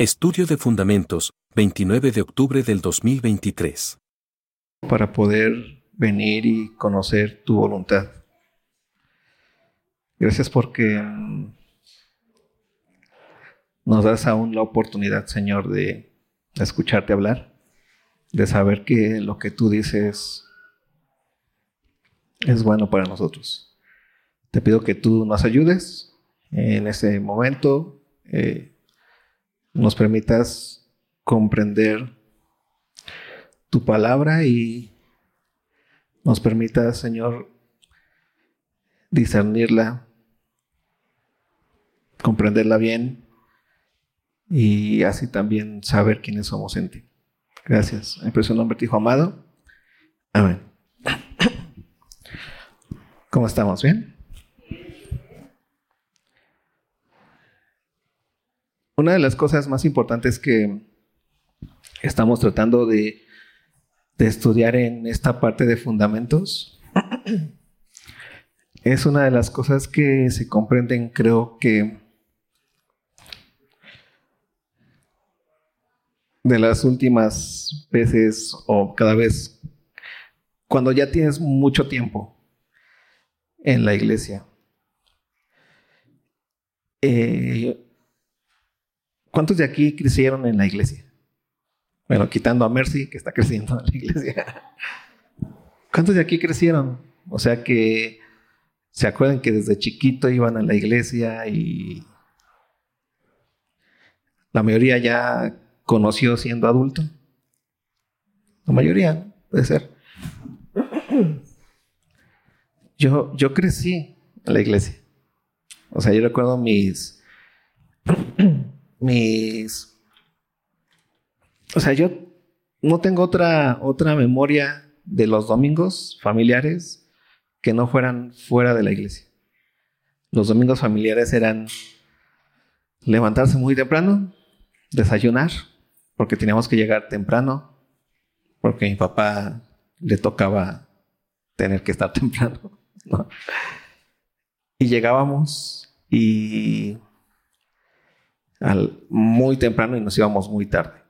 Estudio de Fundamentos, 29 de octubre del 2023. Para poder venir y conocer tu voluntad. Gracias porque mm, nos das aún la oportunidad, Señor, de escucharte hablar, de saber que lo que tú dices es bueno para nosotros. Te pido que tú nos ayudes en ese momento. Eh, nos permitas comprender tu palabra y nos permitas, Señor, discernirla, comprenderla bien y así también saber quiénes somos en ti. Gracias. En nombre de Hijo amado. Amén. ¿Cómo estamos? ¿Bien? Una de las cosas más importantes que estamos tratando de, estudiar en esta parte de fundamentos es una de las cosas que se comprenden, creo que de las últimas veces o cada vez cuando ya tienes mucho tiempo en la iglesia. Eh, ¿Cuántos de aquí crecieron en la iglesia? Bueno, quitando a Mercy, que está creciendo en la iglesia. ¿Cuántos de aquí crecieron? O sea que se acuerdan que desde chiquito iban a la iglesia y la mayoría ya conoció siendo adulto. La mayoría, puede ser. Yo, yo crecí en la iglesia. O sea, yo recuerdo mis mis... O sea, yo no tengo otra, otra memoria de los domingos familiares que no fueran fuera de la iglesia. Los domingos familiares eran levantarse muy temprano, desayunar, porque teníamos que llegar temprano, porque a mi papá le tocaba tener que estar temprano. Y llegábamos y muy temprano y nos íbamos muy tarde.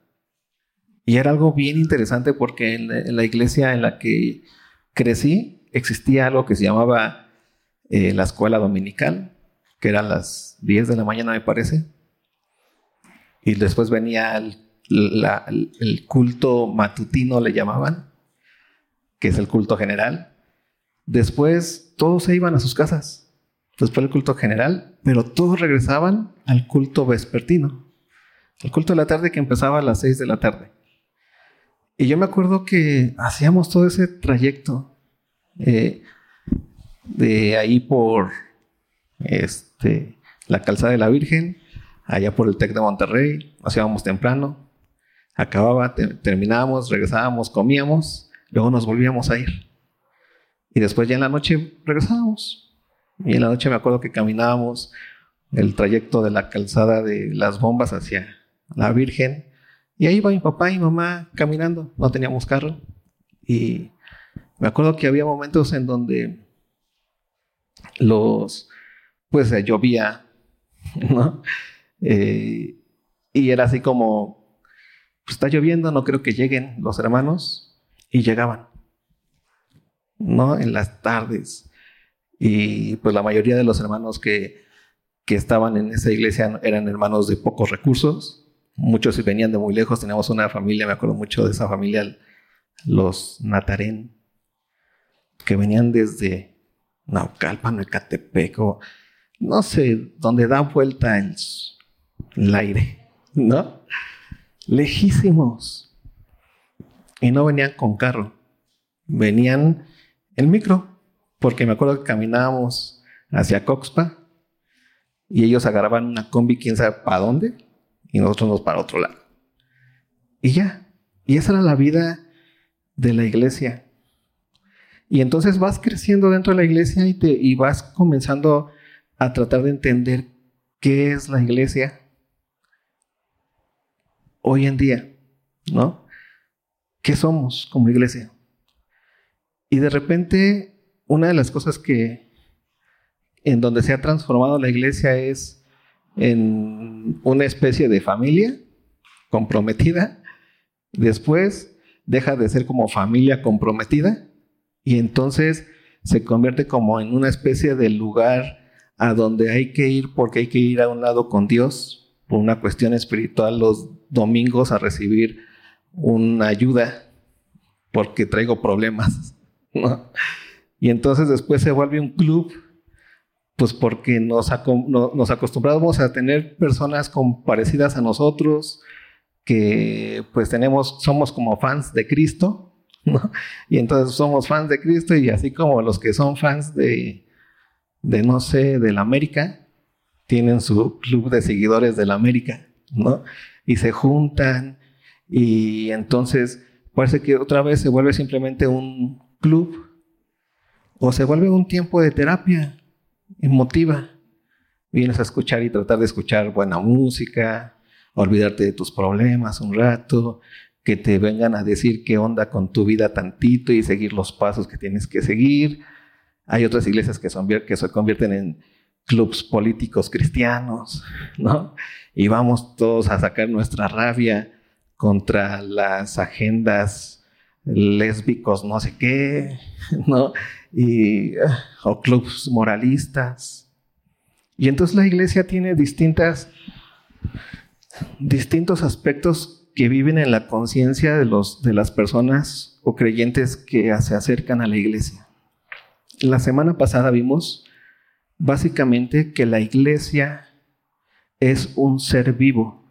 Y era algo bien interesante porque en la, iglesia en la que crecí existía algo que se llamaba eh, la escuela dominical, que eran las 10 de la mañana me parece. Y después venía el, el culto matutino, le llamaban, que es el culto general. Después todos se iban a sus casas después del culto general, pero todos regresaban al culto vespertino, el culto de la tarde que empezaba a las 6 de la tarde. Y yo me acuerdo que hacíamos todo ese trayecto eh, de ahí por este, la calzada de la Virgen, allá por el TEC de Monterrey, hacíamos temprano, acababa, terminábamos, regresábamos, comíamos, luego nos volvíamos a ir. Y después ya en la noche regresábamos. Y en la noche me acuerdo que caminábamos el trayecto de la calzada de las bombas hacia la Virgen. Y ahí iba mi papá y mi mamá caminando. No teníamos carro. Y me acuerdo que había momentos en donde los, pues eh, llovía, ¿no? Eh, y era así como, pues está lloviendo, no creo que lleguen los hermanos. Y llegaban, ¿no? En las tardes. Y pues la mayoría de los hermanos que, que estaban en esa iglesia eran hermanos de pocos recursos. Muchos venían de muy lejos. Teníamos una familia, me acuerdo mucho de esa familia, los Natarén, que venían desde Naucalpan, Ecatepec, o no sé, donde da vuelta el, el aire, ¿no? Lejísimos. Y no venían con carro, venían en micro porque me acuerdo que caminábamos hacia Coxpa y ellos agarraban una combi, quién sabe para dónde, y nosotros nos para otro lado. Y ya, y esa era la vida de la iglesia. Y entonces vas creciendo dentro de la iglesia y, te, y vas comenzando a tratar de entender qué es la iglesia hoy en día, ¿no? ¿Qué somos como iglesia? Y de repente una de las cosas que en donde se ha transformado la iglesia es en una especie de familia comprometida, después deja de ser como familia comprometida y entonces se convierte como en una especie de lugar a donde hay que ir porque hay que ir a un lado con Dios por una cuestión espiritual los domingos a recibir una ayuda porque traigo problemas. Y entonces después se vuelve un club, pues porque nos, nos acostumbramos a tener personas parecidas a nosotros, que pues tenemos, somos como fans de Cristo, Y entonces somos fans de Cristo y así como los que son fans de, de no sé, de la América, tienen su club de seguidores de la América, ¿no? Y se juntan y entonces parece que otra vez se vuelve simplemente un club o se vuelve un tiempo de terapia emotiva. Vienes a escuchar y tratar de escuchar buena música, olvidarte de tus problemas un rato, que te vengan a decir qué onda con tu vida tantito y seguir los pasos que tienes que seguir. Hay otras iglesias que, son, que se convierten en clubs políticos cristianos, ¿no? Y vamos todos a sacar nuestra rabia contra las agendas lésbicos, no sé qué, ¿no? Y, o clubs moralistas. Y entonces la iglesia tiene distintas, distintos aspectos que viven en la conciencia de, de las personas o creyentes que se acercan a la iglesia. La semana pasada vimos básicamente que la iglesia es un ser vivo,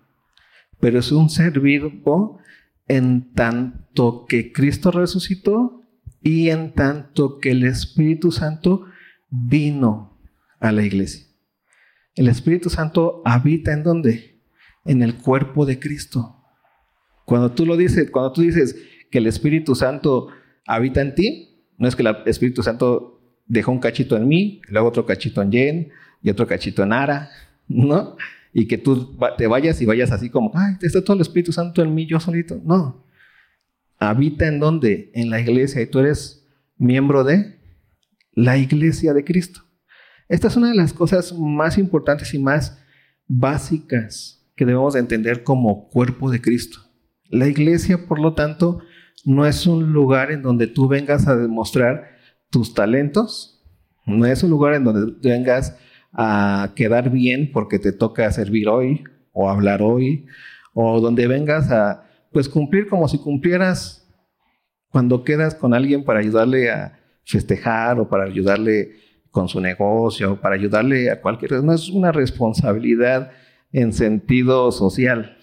pero es un ser vivo en tanto que Cristo resucitó y en tanto que el Espíritu Santo vino a la iglesia. El Espíritu Santo habita en dónde? En el cuerpo de Cristo. Cuando tú lo dices, cuando tú dices que el Espíritu Santo habita en ti, no es que el Espíritu Santo dejó un cachito en mí, luego otro cachito en Jen y otro cachito en Ara, ¿no? Y que tú te vayas y vayas así como, ay, está todo el Espíritu Santo en mí, yo solito. No. Habita en dónde? En la iglesia y tú eres miembro de la iglesia de Cristo. Esta es una de las cosas más importantes y más básicas que debemos entender como cuerpo de Cristo. La iglesia, por lo tanto, no es un lugar en donde tú vengas a demostrar tus talentos, no es un lugar en donde vengas a quedar bien porque te toca servir hoy o hablar hoy, o donde vengas a pues cumplir como si cumplieras cuando quedas con alguien para ayudarle a festejar o para ayudarle con su negocio o para ayudarle a cualquier no es una responsabilidad en sentido social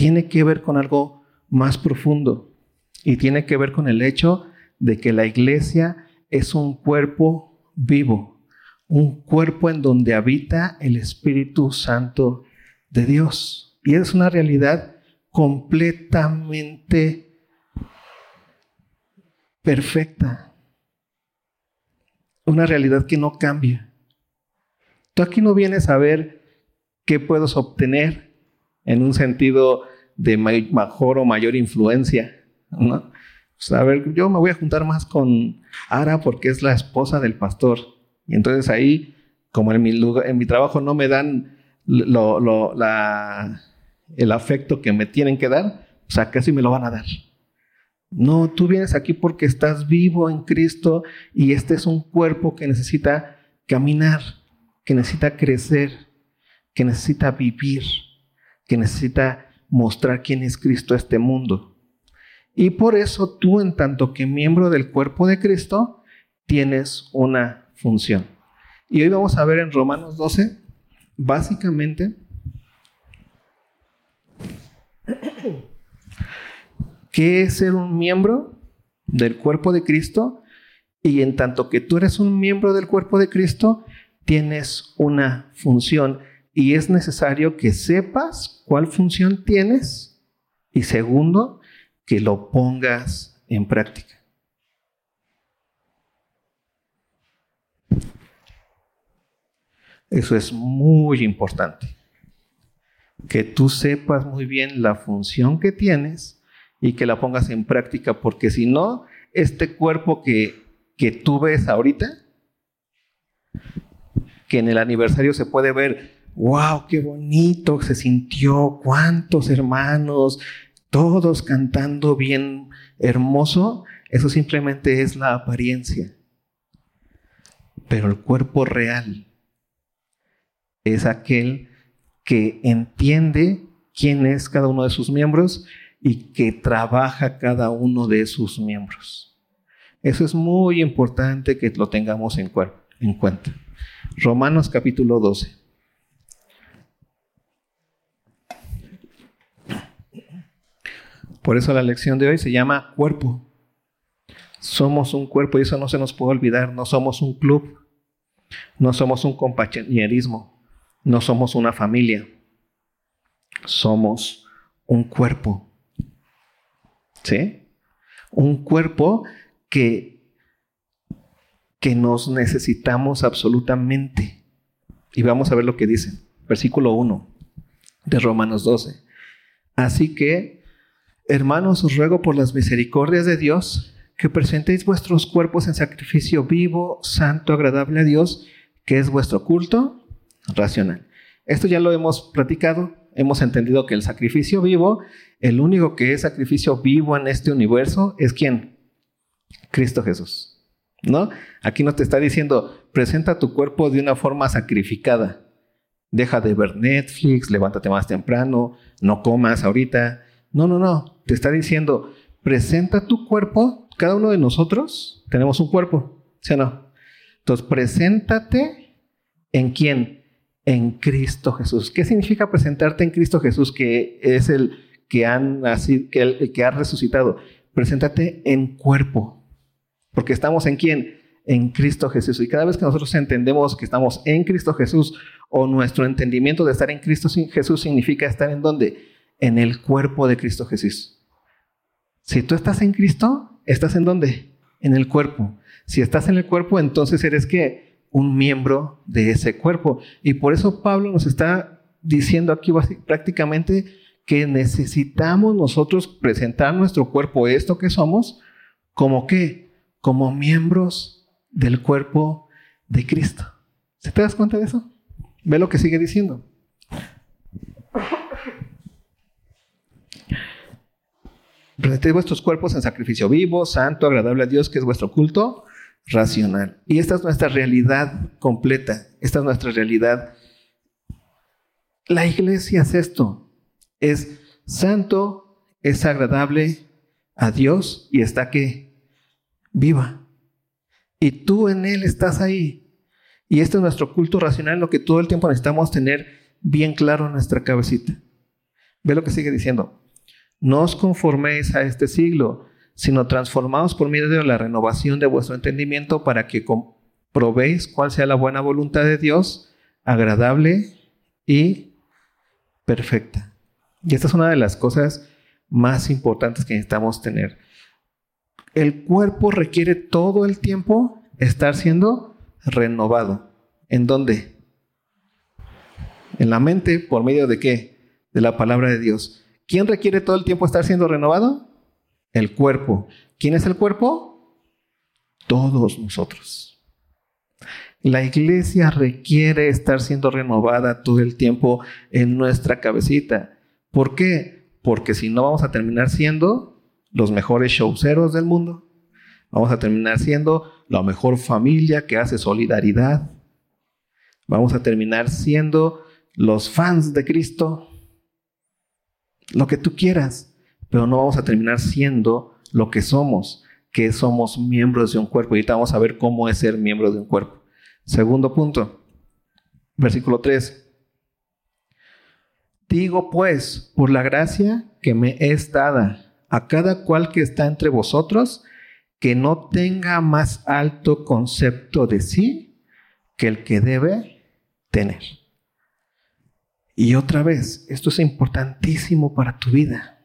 tiene que ver con algo más profundo y tiene que ver con el hecho de que la iglesia es un cuerpo vivo, un cuerpo en donde habita el Espíritu Santo de Dios. Y es una realidad completamente perfecta. Una realidad que no cambia. Tú aquí no vienes a ver qué puedes obtener en un sentido de mejor o mayor influencia. ¿no? A ver, yo me voy a juntar más con Ara porque es la esposa del pastor. Y entonces ahí, como en mi, lugar, en mi trabajo no me dan la, el afecto que me tienen que dar, o sea, casi me lo van a dar. No, tú vienes aquí porque estás vivo en Cristo y este es un cuerpo que necesita caminar, que necesita crecer, que necesita vivir, que necesita mostrar quién es Cristo a este mundo. Y por eso tú, en tanto que miembro del cuerpo de Cristo, tienes una función. Y hoy vamos a ver en Romanos 12, básicamente, qué es ser un miembro del cuerpo de Cristo. Y en tanto que tú eres un miembro del cuerpo de Cristo, tienes una función y es necesario que sepas cuál función tienes y segundo, que lo pongas en práctica. Eso es muy importante. Que tú sepas muy bien la función que tienes y que la pongas en práctica, porque si no, este cuerpo que, que tú ves ahorita, que en el aniversario se puede ver wow, qué bonito se sintió, cuántos hermanos, todos cantando bien hermoso, eso simplemente es la apariencia. Pero el cuerpo real es aquel que entiende quién es cada uno de sus miembros y que trabaja cada uno de sus miembros. Eso es muy importante que lo tengamos en, en cuenta. Romanos capítulo 12. Por eso la lección de hoy se llama cuerpo. Somos un cuerpo y eso no se nos puede olvidar. No somos un club, no somos un compañerismo, no somos una familia. Somos un cuerpo. ¿Sí? Un cuerpo que, que nos necesitamos absolutamente. Y vamos a ver lo que dice. Versículo 1 de Romanos 12. Así que, hermanos, os ruego por las misericordias de Dios que presentéis vuestros cuerpos en sacrificio vivo, santo, agradable a Dios, que es vuestro culto racional. Esto ya lo hemos platicado, hemos entendido que el sacrificio vivo, el único que es sacrificio vivo en este universo es quién? Cristo Jesús. ¿No? Aquí no te está diciendo, presenta tu cuerpo de una forma sacrificada. Deja de ver Netflix, levántate más temprano, no comas ahorita. No, no, no. Te está diciendo, presenta tu cuerpo cada uno de nosotros tenemos un cuerpo, ¿sí o no? Entonces, preséntate en quién? En Cristo Jesús. ¿Qué significa presentarte en Cristo Jesús, que es el que, el, que ha resucitado? Preséntate en cuerpo, porque estamos en quién? En Cristo Jesús. Y cada vez que nosotros entendemos que estamos en Cristo Jesús, o nuestro entendimiento de estar en Cristo Jesús significa estar en dónde? En el cuerpo de Cristo Jesús. Si tú estás en Cristo, ¿Estás en dónde? En el cuerpo. Si estás en el cuerpo, entonces eres que un miembro de ese cuerpo. Y por eso Pablo nos está diciendo aquí prácticamente que necesitamos nosotros presentar nuestro cuerpo, esto que somos, como qué? Como miembros del cuerpo de Cristo. ¿Se te das cuenta de eso? Ve lo que sigue diciendo. Presentéis vuestros cuerpos en sacrificio vivo, santo, agradable a Dios, que es vuestro culto racional. Y esta es nuestra realidad completa. Esta es nuestra realidad. La iglesia es esto. Es santo, es agradable a Dios y está que viva. Y tú en Él estás ahí. Y este es nuestro culto racional, lo que todo el tiempo necesitamos tener bien claro en nuestra cabecita. Ve lo que sigue diciendo. No os conforméis a este siglo, sino transformaos por medio de la renovación de vuestro entendimiento para que comprobéis cuál sea la buena voluntad de Dios, agradable y perfecta. Y esta es una de las cosas más importantes que necesitamos tener. El cuerpo requiere todo el tiempo estar siendo renovado. ¿En dónde? En la mente, por medio de qué? De la palabra de Dios. ¿Quién requiere todo el tiempo estar siendo renovado? El cuerpo. ¿Quién es el cuerpo? Todos nosotros. La iglesia requiere estar siendo renovada todo el tiempo en nuestra cabecita. ¿Por qué? Porque si no vamos a terminar siendo los mejores showceros del mundo. Vamos a terminar siendo la mejor familia que hace solidaridad. Vamos a terminar siendo los fans de Cristo lo que tú quieras, pero no vamos a terminar siendo lo que somos, que somos miembros de un cuerpo. Y vamos a ver cómo es ser miembro de un cuerpo. Segundo punto, versículo 3. Digo pues, por la gracia que me es dada a cada cual que está entre vosotros, que no tenga más alto concepto de sí que el que debe tener. Y otra vez, esto es importantísimo para tu vida.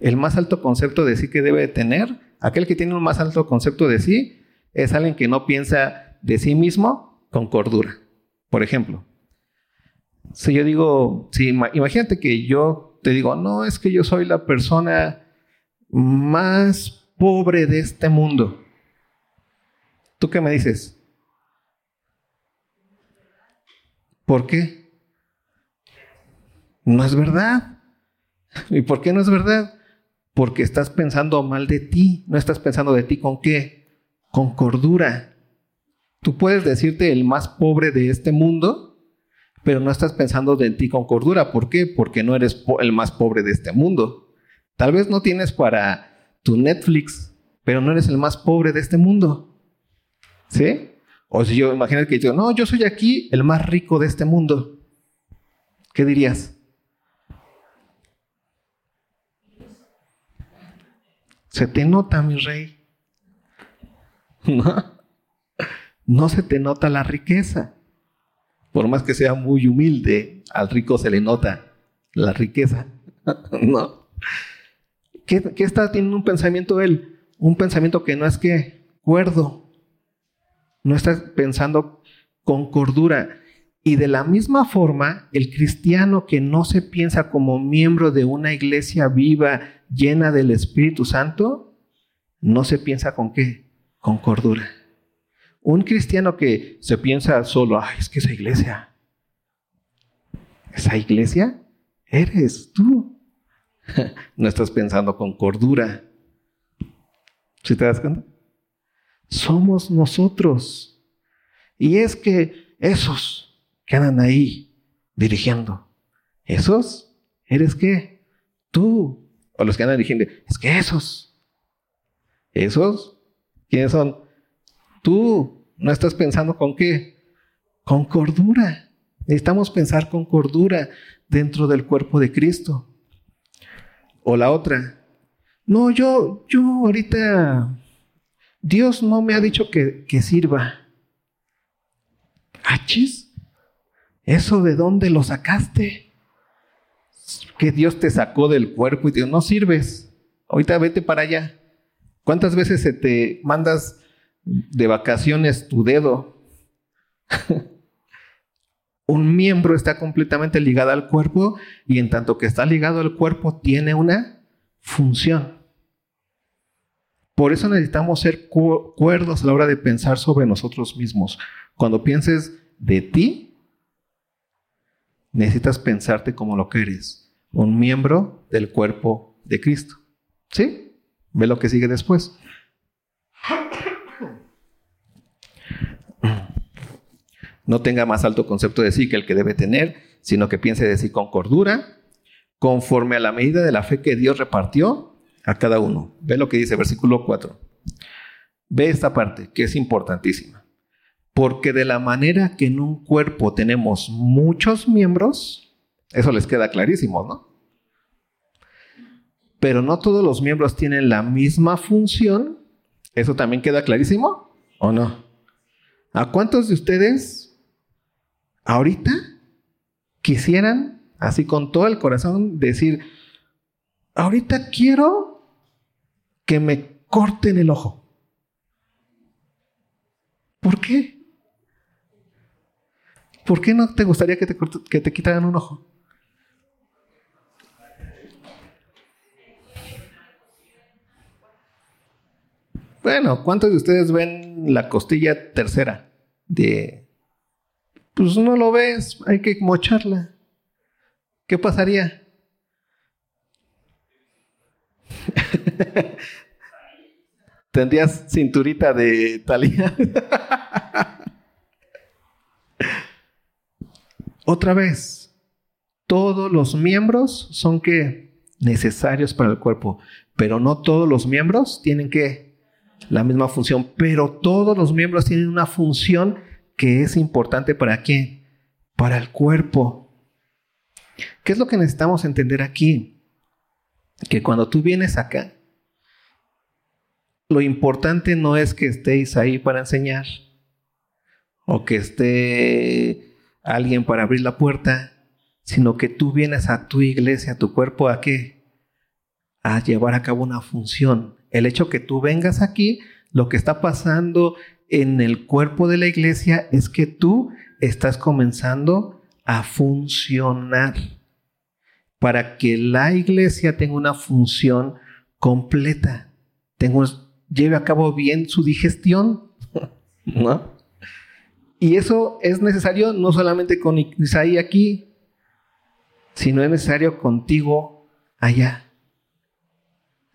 El más alto concepto de sí que debe tener, aquel que tiene un más alto concepto de sí, es alguien que no piensa de sí mismo con cordura. Por ejemplo, si yo digo, si, imagínate que yo te digo, no, es que yo soy la persona más pobre de este mundo. ¿Tú qué me dices? ¿Por qué? No es verdad. ¿Y por qué no es verdad? Porque estás pensando mal de ti. No estás pensando de ti con qué? Con cordura. Tú puedes decirte el más pobre de este mundo, pero no estás pensando de ti con cordura. ¿Por qué? Porque no eres el más pobre de este mundo. Tal vez no tienes para tu Netflix, pero no eres el más pobre de este mundo. ¿Sí? O si yo imagínate que yo, no, yo soy aquí el más rico de este mundo. ¿Qué dirías? Se te nota, mi rey. No, no se te nota la riqueza. Por más que sea muy humilde, al rico se le nota la riqueza. No. ¿Qué, está teniendo un pensamiento él? Un pensamiento que no es que cuerdo. No está pensando con cordura. Y de la misma forma, el cristiano que no se piensa como miembro de una iglesia viva, llena del Espíritu Santo, no se piensa con qué? Con cordura. Un cristiano que se piensa solo, ay, es que esa iglesia, esa iglesia eres tú. no estás pensando con cordura. ¿Sí te das cuenta? Somos nosotros. Y es que esos que andan ahí dirigiendo, esos, ¿eres qué? Tú. O los que andan dirigiendo, es que esos. ¿Esos? ¿Quiénes son? Tú. No estás pensando con qué? Con cordura. Necesitamos pensar con cordura dentro del cuerpo de Cristo. O la otra, no, yo, yo ahorita, Dios no me ha dicho que, que sirva. ¿Achis? ¿Eso de dónde lo sacaste? Que Dios te sacó del cuerpo y te dijo, no sirves, ahorita vete para allá. ¿Cuántas veces se te mandas de vacaciones tu dedo? un miembro está completamente ligado al cuerpo y en tanto que está ligado al cuerpo tiene una función. Por eso necesitamos ser cuerdos a la hora de pensar sobre nosotros mismos. Cuando pienses de ti, necesitas pensarte como lo que eres, un miembro del cuerpo de Cristo. ¿Sí? Ve lo que sigue después. no tenga más alto concepto de sí que el que debe tener, sino que piense de sí con cordura, conforme a la medida de la fe que Dios repartió a cada uno. Ve lo que dice versículo 4. Ve esta parte, que es importantísima. Porque de la manera que en un cuerpo tenemos muchos miembros, eso les queda clarísimo, ¿no? Pero no todos los miembros tienen la misma función. ¿Eso también queda clarísimo o no? ¿A cuántos de ustedes ahorita quisieran, así con todo el corazón, decir, ahorita quiero que me corten el ojo. ¿Por qué? ¿Por qué no te gustaría que te, quitaran un ojo? Bueno, ¿cuántos de ustedes ven la costilla tercera de pues no lo ves, hay que mocharla. ¿Qué pasaría? Tendrías cinturita de talía. Otra vez, todos los miembros son necesarios para el cuerpo, pero no todos los miembros tienen que la misma función, pero todos los miembros tienen una función que es importante para quién? Para el cuerpo. ¿Qué es lo que necesitamos entender aquí? Que cuando tú vienes acá, lo importante no es que estéis ahí para enseñar o que esté alguien para abrir la puerta, sino que tú vienes a tu iglesia, a tu cuerpo, ¿a qué? A llevar a cabo una función. El hecho que tú vengas aquí, lo que está pasando en el cuerpo de la iglesia es que tú estás comenzando a funcionar para que la iglesia tenga una función completa, lleve a cabo bien su digestión, ¿no? Y eso es necesario no solamente con Isaí aquí, sino es necesario contigo allá.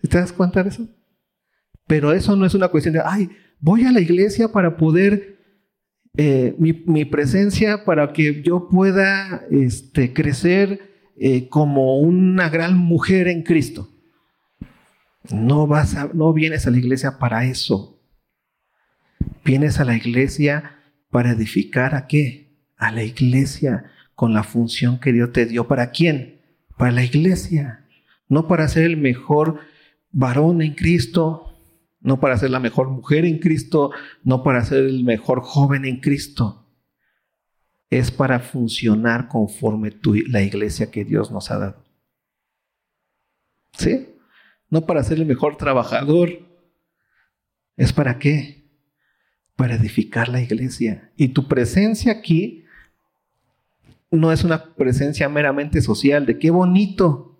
¿Te das cuenta de eso? Pero eso no es una cuestión de, ay, voy a la iglesia para poder, eh, mi, presencia, para que yo pueda este, crecer eh, como una gran mujer en Cristo. No, vas no vienes a la iglesia para eso. Vienes a la iglesia para edificar a qué? A la iglesia con la función que Dios te dio. ¿Para quién? Para la iglesia. No para ser el mejor varón en Cristo, no para ser la mejor mujer en Cristo, no para ser el mejor joven en Cristo. Es para funcionar conforme la iglesia que Dios nos ha dado. ¿Sí? No para ser el mejor trabajador. ¿Es para qué? Para edificar la iglesia. Y tu presencia aquí no es una presencia meramente social, de qué bonito,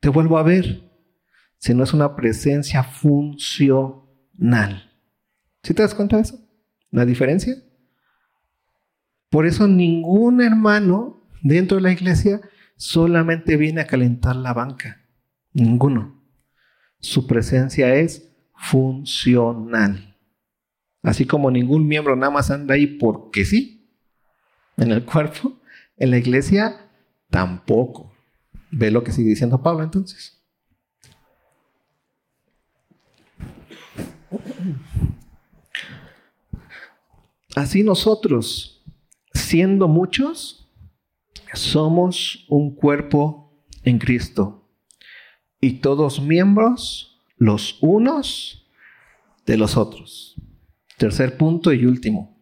te vuelvo a ver sino es una presencia funcional. ¿Sí te das cuenta de eso? ¿La diferencia? Por eso ningún hermano dentro de la iglesia solamente viene a calentar la banca. Ninguno. Su presencia es funcional. Así como ningún miembro nada más anda ahí porque sí. En el cuerpo, en la iglesia, tampoco. Ve lo que sigue diciendo Pablo entonces. Así nosotros, siendo muchos, somos un cuerpo en Cristo y todos miembros los unos de los otros. Tercer punto y último.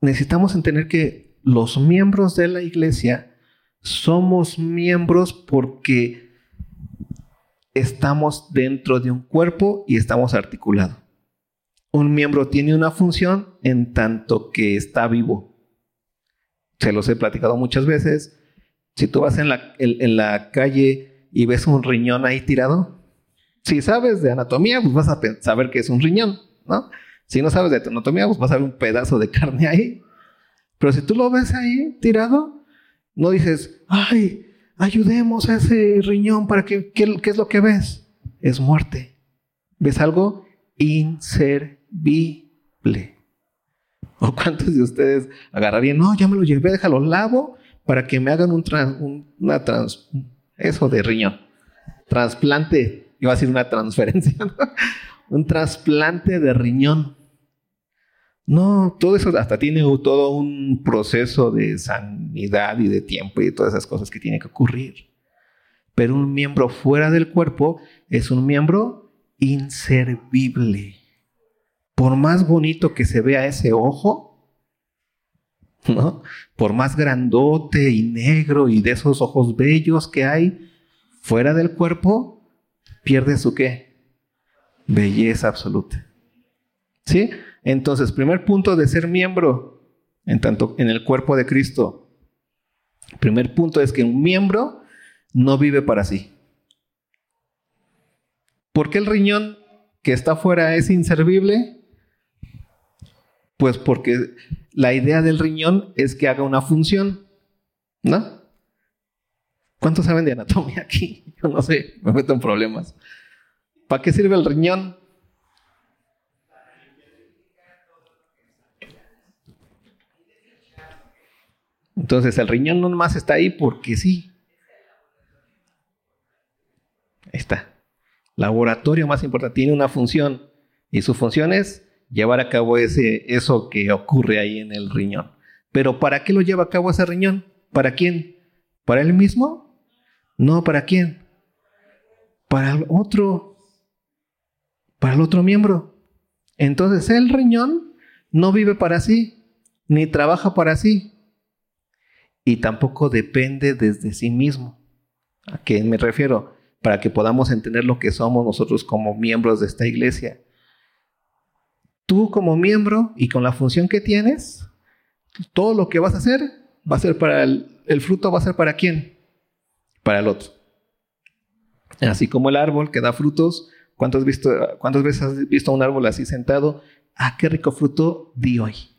Necesitamos entender que los miembros de la iglesia somos miembros porque estamos dentro de un cuerpo y estamos articulados. Un miembro tiene una función en tanto que está vivo. Se los he platicado muchas veces. Si tú vas en la, en, la calle y ves un riñón ahí tirado, si sabes de anatomía, pues vas a saber que es un riñón, ¿no? Si no sabes de anatomía, pues vas a ver un pedazo de carne ahí. Pero si tú lo ves ahí tirado, no dices, ay, ayudemos a ese riñón para que, ¿qué, es lo que ves? Es muerte. ¿Ves algo? Inservible. ¿O cuántos de ustedes agarrarían? No, ya me lo llevé, déjalo lavo para que me hagan un, una trans, eso de riñón. Trasplante, iba a decir una transferencia, un trasplante de riñón. No, todo eso hasta tiene todo un proceso de sanidad y de tiempo y de todas esas cosas que tienen que ocurrir. Pero un miembro fuera del cuerpo es un miembro inservible. Por más bonito que se vea ese ojo, ¿no? Por más grandote y negro y de esos ojos bellos que hay fuera del cuerpo, pierde su qué? Belleza absoluta. ¿Sí? Entonces, primer punto de ser miembro en tanto en el cuerpo de Cristo. Primer punto es que un miembro no vive para sí. ¿Por qué el riñón que está afuera es inservible? Pues porque la idea del riñón es que haga una función, ¿no? ¿Cuántos saben de anatomía aquí? Yo no sé, me meto en problemas. ¿Para qué sirve el riñón? Entonces el riñón no más está ahí porque sí. Ahí está. Laboratorio más importante, tiene una función y su función es llevar a cabo ese, eso que ocurre ahí en el riñón. Pero ¿para qué lo lleva a cabo ese riñón? ¿Para quién? ¿Para él mismo? No, ¿para quién? Para el otro. Para el otro miembro. Entonces el riñón no vive para sí, ni trabaja para sí, y tampoco depende desde sí mismo. ¿A qué me refiero? Para que podamos entender lo que somos nosotros como miembros de esta iglesia. Tú como miembro y con la función que tienes, todo lo que vas a hacer va a ser para el, fruto, va a ser para quién? Para el otro. Así como el árbol que da frutos, ¿cuántas, ¿cuántas veces has visto un árbol así sentado? Ah, qué rico fruto di hoy.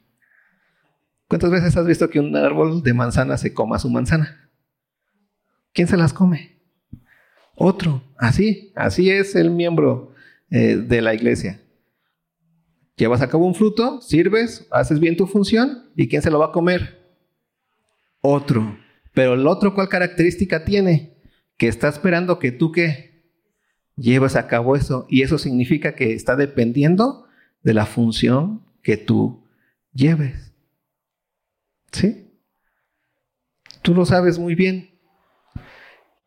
¿Cuántas veces has visto que un árbol de manzana se coma su manzana? ¿Quién se las come? Otro. Así, así es el miembro eh, de la iglesia. Llevas a cabo un fruto, sirves, haces bien tu función y ¿quién se lo va a comer? Otro. Pero el otro, ¿cuál característica tiene? Que está esperando que tú que llevas a cabo eso. Y eso significa que está dependiendo de la función que tú lleves. ¿Sí? Tú lo sabes muy bien.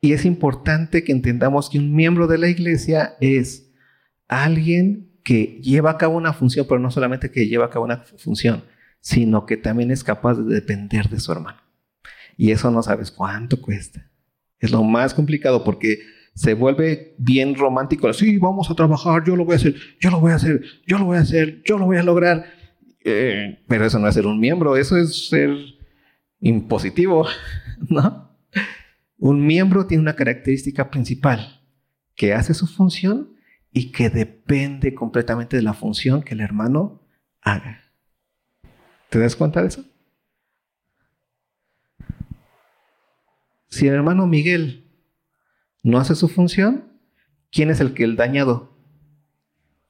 Y es importante que entendamos que un miembro de la iglesia es alguien que lleva a cabo una función, pero no solamente que lleva a cabo una función, sino que también es capaz de depender de su hermano. Y eso no sabes cuánto cuesta. Es lo más complicado porque se vuelve bien romántico. Sí, vamos a trabajar, yo lo voy a hacer, yo lo voy a hacer, yo lo voy a hacer, yo lo voy a lograr. Eh, pero eso no es ser un miembro, eso es ser impositivo, ¿no? Un miembro tiene una característica principal, que hace su función y que depende completamente de la función que el hermano haga. ¿Te das cuenta de eso? Si el hermano Miguel no hace su función, ¿quién es el que el dañado?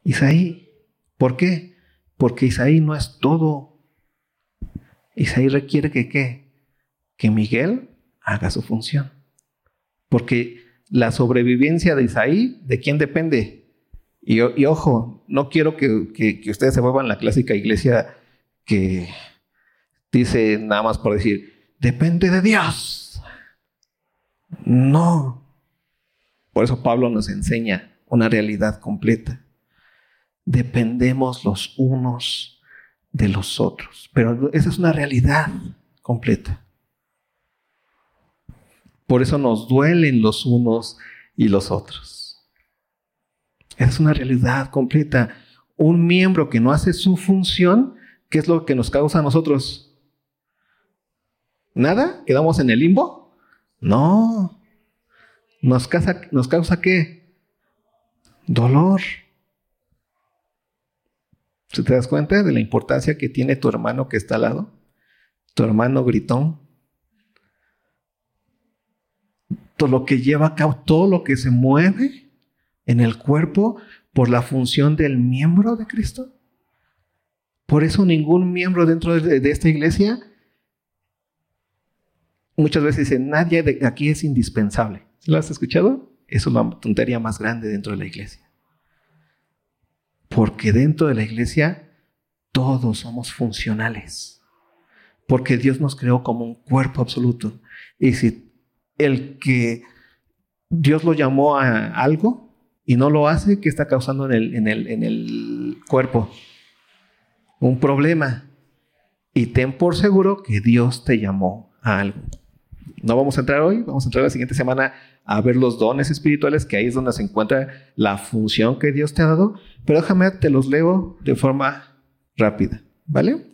Isaí. ¿Por qué? Porque Isaí no es todo. Isaí requiere que qué? Que Miguel haga su función. Porque la sobrevivencia de Isaí, ¿de quién depende? Y, ojo, no quiero que, que, ustedes se vuelvan la clásica iglesia que dice nada más por decir, depende de Dios. No. Por eso Pablo nos enseña una realidad completa. Dependemos los unos de los otros. Pero esa es una realidad completa. Por eso nos duelen los unos y los otros. Esa es una realidad completa. Un miembro que no hace su función, ¿qué es lo que nos causa a nosotros? ¿Nada? ¿Quedamos en el limbo? No. ¿Nos causa, nos causa qué? Dolor. ¿Se te das cuenta de la importancia que tiene tu hermano que está al lado? Tu hermano gritón todo lo que lleva a cabo, todo lo que se mueve en el cuerpo por la función del miembro de Cristo. Por eso ningún miembro dentro de, esta iglesia muchas veces dice, nadie de aquí es indispensable. ¿Lo has escuchado? Es la tontería más grande dentro de la iglesia. Porque dentro de la iglesia todos somos funcionales. Porque Dios nos creó como un cuerpo absoluto. Y si el que Dios lo llamó a algo y no lo hace, ¿qué está causando en el, en el, en el cuerpo? Un problema. Y ten por seguro que Dios te llamó a algo. No vamos a entrar hoy, vamos a entrar la siguiente semana a ver los dones espirituales, que ahí es donde se encuentra la función que Dios te ha dado. Pero déjame, te los leo de forma rápida, ¿vale?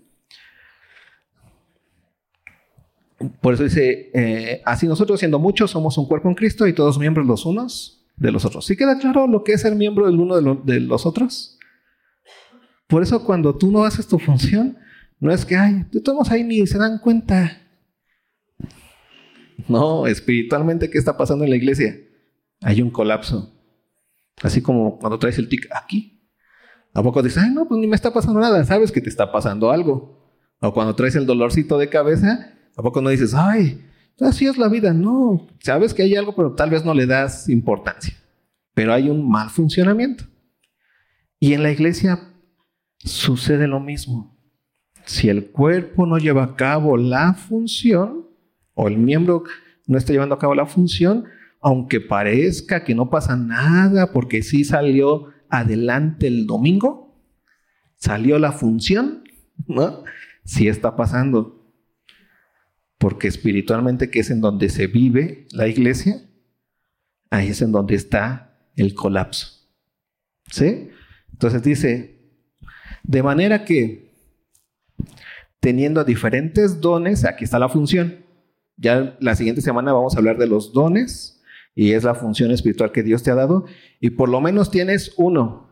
Por eso dice, eh, así nosotros siendo muchos somos un cuerpo en Cristo y todos miembros los unos de los otros. ¿Sí queda claro lo que es ser miembro del uno de, los otros? Por eso cuando tú no haces tu función, no es que, ay, todos ahí ni se dan cuenta. No, espiritualmente, ¿qué está pasando en la iglesia? Hay un colapso. Así como cuando traes el tic aquí. ¿A poco dices, ay, no, pues ni me está pasando nada? Sabes que te está pasando algo. O cuando traes el dolorcito de cabeza, ¿A poco no dices, ay, así es la vida? No, sabes que hay algo, pero tal vez no le das importancia. Pero hay un mal funcionamiento. Y en la iglesia sucede lo mismo. Si el cuerpo no lleva a cabo la función, o el miembro no está llevando a cabo la función, aunque parezca que no pasa nada porque sí salió adelante el domingo, salió la función, ¿no? Sí está pasando porque espiritualmente, que es en donde se vive la iglesia, ahí es en donde está el colapso. ¿Sí? Entonces dice, de manera que teniendo diferentes dones, aquí está la función. Ya la siguiente semana vamos a hablar de los dones y es la función espiritual que Dios te ha dado y por lo menos tienes uno.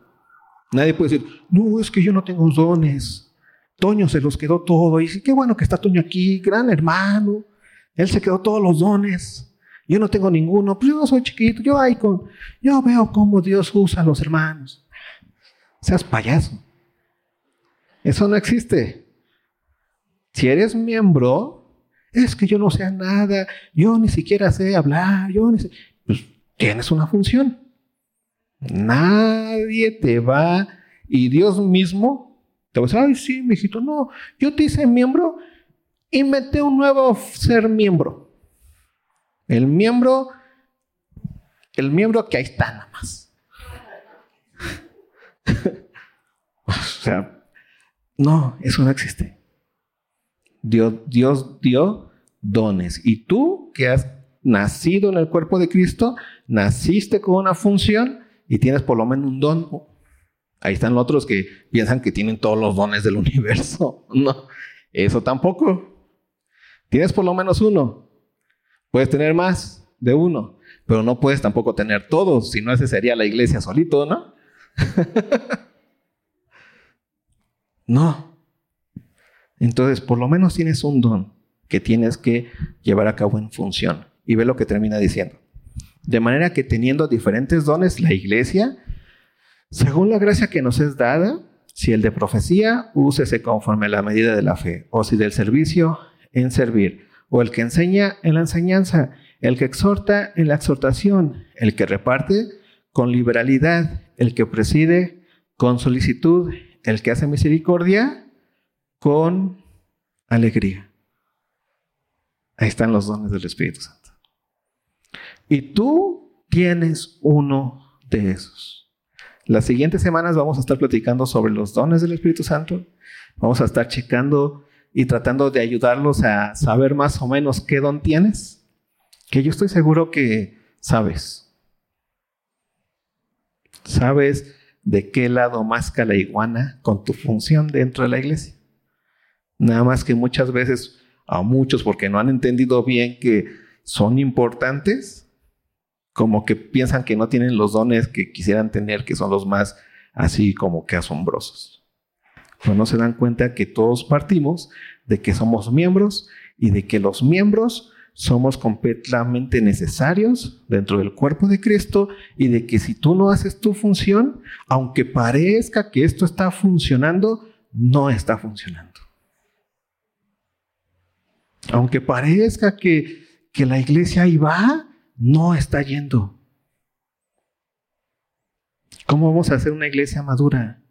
Nadie puede decir, no, es que yo no tengo dones. Toño se los quedó todo. Y dice, qué bueno que está Toño aquí, gran hermano. Él se quedó todos los dones. Yo no tengo ninguno. Pues yo soy chiquito. Yo ahí con, yo veo cómo Dios usa a los hermanos. Seas payaso. Eso no existe. Si eres miembro, es que yo no sé nada, yo ni siquiera sé hablar, yo ni sé. Pues tienes una función. Nadie te va y Dios mismo te va a decir, ay, sí, mijito, no, yo te hice miembro y mete un nuevo ser miembro. El miembro, el miembro que ahí está nada más. o sea, no, eso no existe. Dios, dio dones. Y tú que has nacido en el cuerpo de Cristo, naciste con una función y tienes por lo menos un don. Ahí están los otros que piensan que tienen todos los dones del universo. No, eso tampoco. Tienes por lo menos uno. Puedes tener más de uno, pero no puedes tampoco tener todos, si no ese sería la iglesia solito, ¿no? no. Entonces, por lo menos tienes un don que tienes que llevar a cabo en función. Y ve lo que termina diciendo. De manera que teniendo diferentes dones, la iglesia, según la gracia que nos es dada, si el de profecía, úsese conforme a la medida de la fe, o si del servicio, en servir, o el que enseña en la enseñanza, el que exhorta en la exhortación, el que reparte con liberalidad, el que preside con solicitud, el que hace misericordia con alegría. Ahí están los dones del Espíritu Santo. Y tú tienes uno de esos. Las siguientes semanas vamos a estar platicando sobre los dones del Espíritu Santo. Vamos a estar checando y tratando de ayudarlos a saber más o menos qué don tienes, que yo estoy seguro que sabes. Sabes de qué lado masca la iguana con tu función dentro de la iglesia. Nada más que muchas veces a muchos, porque no han entendido bien que son importantes, como que piensan que no tienen los dones que quisieran tener, que son los más así como que asombrosos pero no se dan cuenta que todos partimos de que somos miembros y de que los miembros somos completamente necesarios dentro del cuerpo de Cristo y de que si tú no haces tu función, aunque parezca que esto está funcionando, no está funcionando. Aunque parezca que, que la iglesia ahí va, no está yendo. ¿Cómo vamos a hacer una iglesia madura?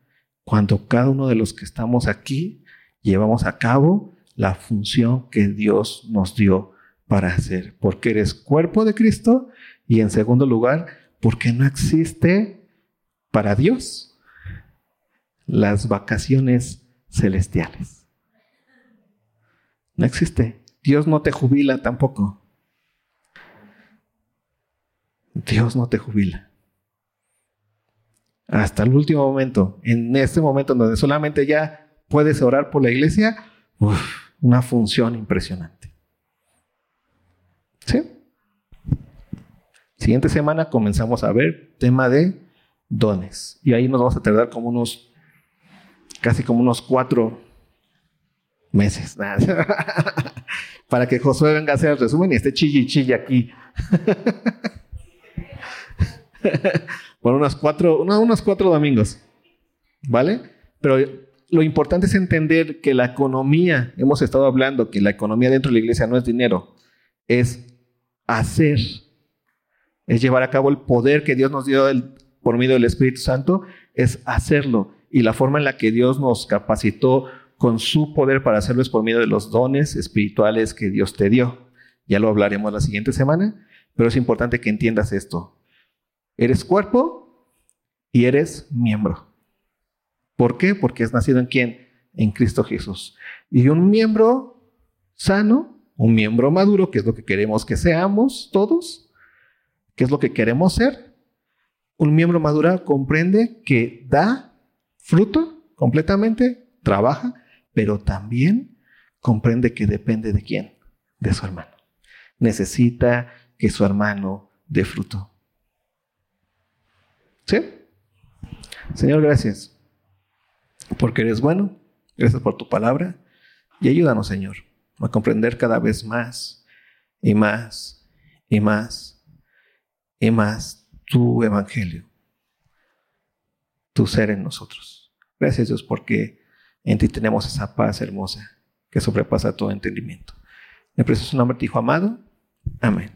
cuando cada uno de los que estamos aquí llevamos a cabo la función que Dios nos dio para hacer, porque eres cuerpo de Cristo y en segundo lugar, porque no existe para Dios las vacaciones celestiales. No existe. Dios no te jubila tampoco. Dios no te jubila hasta el último momento, en este momento donde solamente ya puedes orar por la iglesia, una función impresionante. ¿Sí? Siguiente semana comenzamos a ver tema de dones. Y ahí nos vamos a tardar como unos, casi como unos cuatro meses. Para que Josué venga a hacer el resumen y esté chille chille aquí. por unos cuatro, unos cuatro domingos. ¿Vale? Pero lo importante es entender que la economía, hemos estado hablando que la economía dentro de la iglesia no es dinero, es hacer, es llevar a cabo el poder que Dios nos dio por medio del Espíritu Santo, es hacerlo. Y la forma en la que Dios nos capacitó con su poder para hacerlo es por medio de los dones espirituales que Dios te dio. Ya lo hablaremos la siguiente semana, pero es importante que entiendas esto. Eres cuerpo y eres miembro. ¿Por qué? Porque es nacido en quién? En Cristo Jesús. Y un miembro sano, un miembro maduro, que es lo que queremos que seamos todos, ¿qué es lo que queremos ser? Un miembro maduro comprende que da fruto completamente, trabaja, pero también comprende que depende de quién? De su hermano. Necesita que su hermano dé fruto. ¿Sí? Señor, gracias. Porque eres bueno, Gracias por tu palabra y ayúdanos, Señor, a comprender cada vez más y más y más y más tu evangelio, tu ser en nosotros. Gracias, Dios, porque en ti tenemos esa paz hermosa que sobrepasa todo entendimiento. En precioso nombre de Hijo amado. Amén.